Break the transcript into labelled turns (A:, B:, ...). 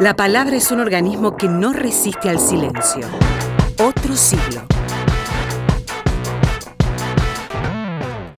A: La palabra es un organismo que no resiste al silencio. Otro siglo.